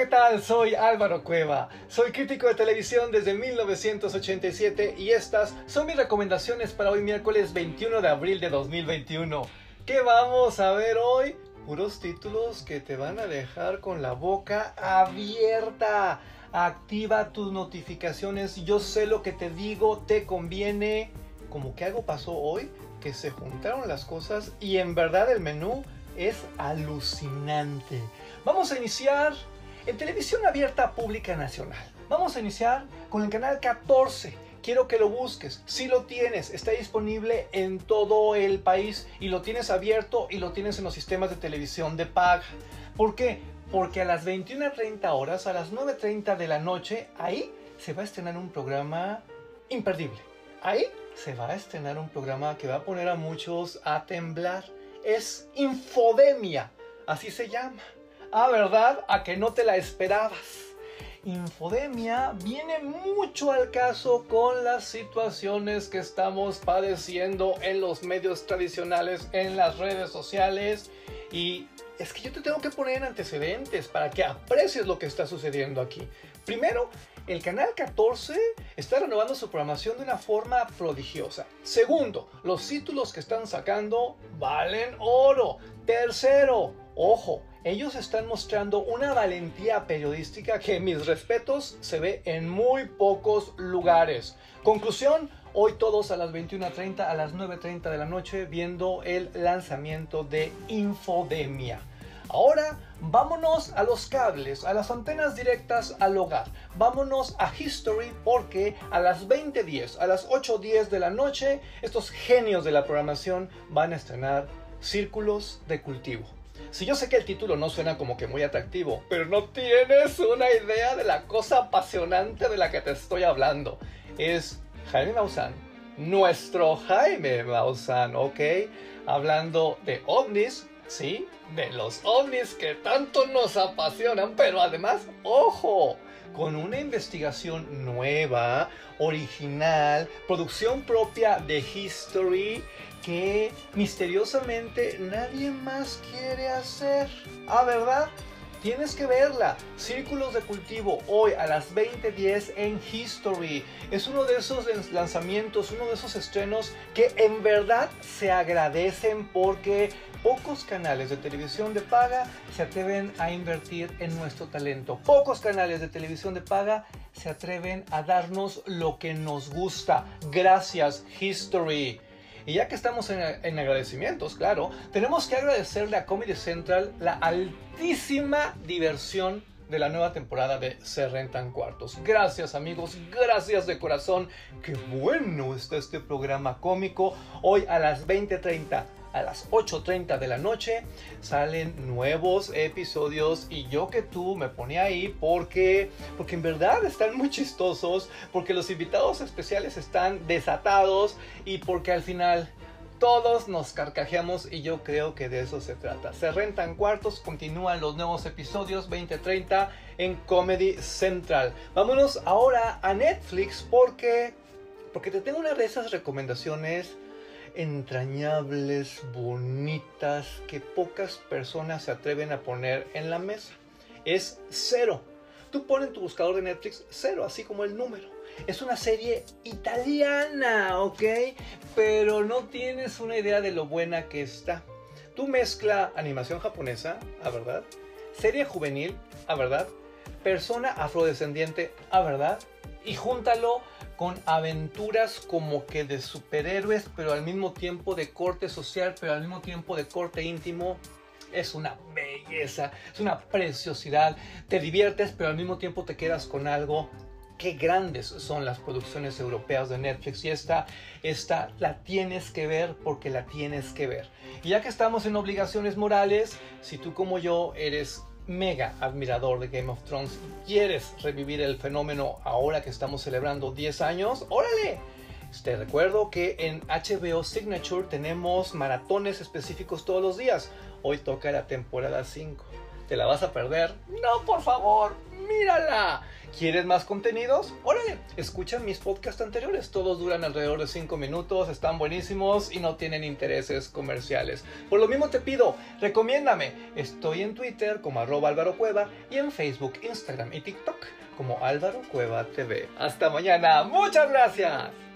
¿qué tal? Soy Álvaro Cueva. Soy crítico de televisión desde 1987 y estas son mis recomendaciones para hoy miércoles 21 de abril de 2021. ¿Qué vamos a ver hoy? Puros títulos que te van a dejar con la boca abierta. Activa tus notificaciones. Yo sé lo que te digo, te conviene. Como que algo pasó hoy, que se juntaron las cosas y en verdad el menú es alucinante. Vamos a iniciar en televisión abierta pública nacional. Vamos a iniciar con el canal 14. Quiero que lo busques. Si lo tienes, está disponible en todo el país y lo tienes abierto y lo tienes en los sistemas de televisión de paga. ¿Por qué? Porque a las 21.30 horas, a las 9.30 de la noche, ahí se va a estrenar un programa imperdible. Ahí se va a estrenar un programa que va a poner a muchos a temblar. Es Infodemia, así se llama. Ah, ¿verdad? A que no te la esperabas. Infodemia viene mucho al caso con las situaciones que estamos padeciendo en los medios tradicionales, en las redes sociales y es que yo te tengo que poner en antecedentes para que aprecies lo que está sucediendo aquí. Primero, el canal 14 está renovando su programación de una forma prodigiosa. Segundo, los títulos que están sacando valen oro. Tercero, ojo, ellos están mostrando una valentía periodística que, mis respetos, se ve en muy pocos lugares. Conclusión, hoy todos a las 21.30, a las 9.30 de la noche, viendo el lanzamiento de Infodemia. Ahora vámonos a los cables, a las antenas directas al hogar. Vámonos a History porque a las 20.10, a las 8.10 de la noche, estos genios de la programación van a estrenar Círculos de Cultivo. Si yo sé que el título no suena como que muy atractivo, pero no tienes una idea de la cosa apasionante de la que te estoy hablando. Es Jaime Maussan, nuestro Jaime Maussan, ¿ok? Hablando de ovnis, ¿sí? De los ovnis que tanto nos apasionan, pero además, ojo, con una investigación nueva, original, producción propia de History que misteriosamente nadie más quiere hacer. Ah, ¿verdad? Tienes que verla. Círculos de cultivo hoy a las 20:10 en History. Es uno de esos lanzamientos, uno de esos estrenos que en verdad se agradecen porque pocos canales de televisión de paga se atreven a invertir en nuestro talento. Pocos canales de televisión de paga se atreven a darnos lo que nos gusta. Gracias, History. Y ya que estamos en, agradecimientos, claro, tenemos que agradecerle a Comedy Central la altísima diversión de la nueva temporada de Se Rentan Cuartos. Gracias amigos, gracias de corazón. Qué bueno está este programa cómico. Hoy a las 20.30 a las 8.30 de la noche salen nuevos episodios y yo que tú me ponía ahí porque porque en verdad están muy chistosos, porque los invitados especiales están desatados y porque al final todos nos carcajeamos y yo creo que de eso se trata. Se rentan cuartos, continúan los nuevos episodios 2030 en Comedy Central. Vámonos ahora a Netflix porque porque te tengo una de esas recomendaciones entrañables, bonitas, que pocas personas se atreven a poner en la mesa. Es cero. Tú pones en tu buscador de Netflix cero, así como el número. Es una serie italiana, ¿ok? Pero no tienes una idea de lo buena que está. Tú mezcla animación japonesa, ¿a verdad? Serie juvenil, ¿a verdad? Persona afrodescendiente, ¿a verdad? Y júntalo con aventuras como que de superhéroes, pero al mismo tiempo de corte social, pero al mismo tiempo de corte íntimo. Es una belleza, es una preciosidad. Te diviertes, pero al mismo tiempo te quedas con algo. Qué grandes son las producciones europeas de Netflix y esta, esta la tienes que ver porque la tienes que ver. Y ya que estamos en obligaciones morales, si tú como yo eres mega admirador de Game of Thrones quieres revivir el fenómeno ahora que estamos celebrando 10 años, órale. Te recuerdo que en HBO Signature tenemos maratones específicos todos los días. Hoy toca la temporada 5. ¿Te la vas a perder? No, por favor, mírala. ¿Quieres más contenidos? Órale, escucha mis podcasts anteriores. Todos duran alrededor de 5 minutos, están buenísimos y no tienen intereses comerciales. Por lo mismo te pido, recomiéndame. Estoy en Twitter como arroba Álvaro Cueva y en Facebook, Instagram y TikTok como Álvaro Cueva TV. Hasta mañana. Muchas gracias.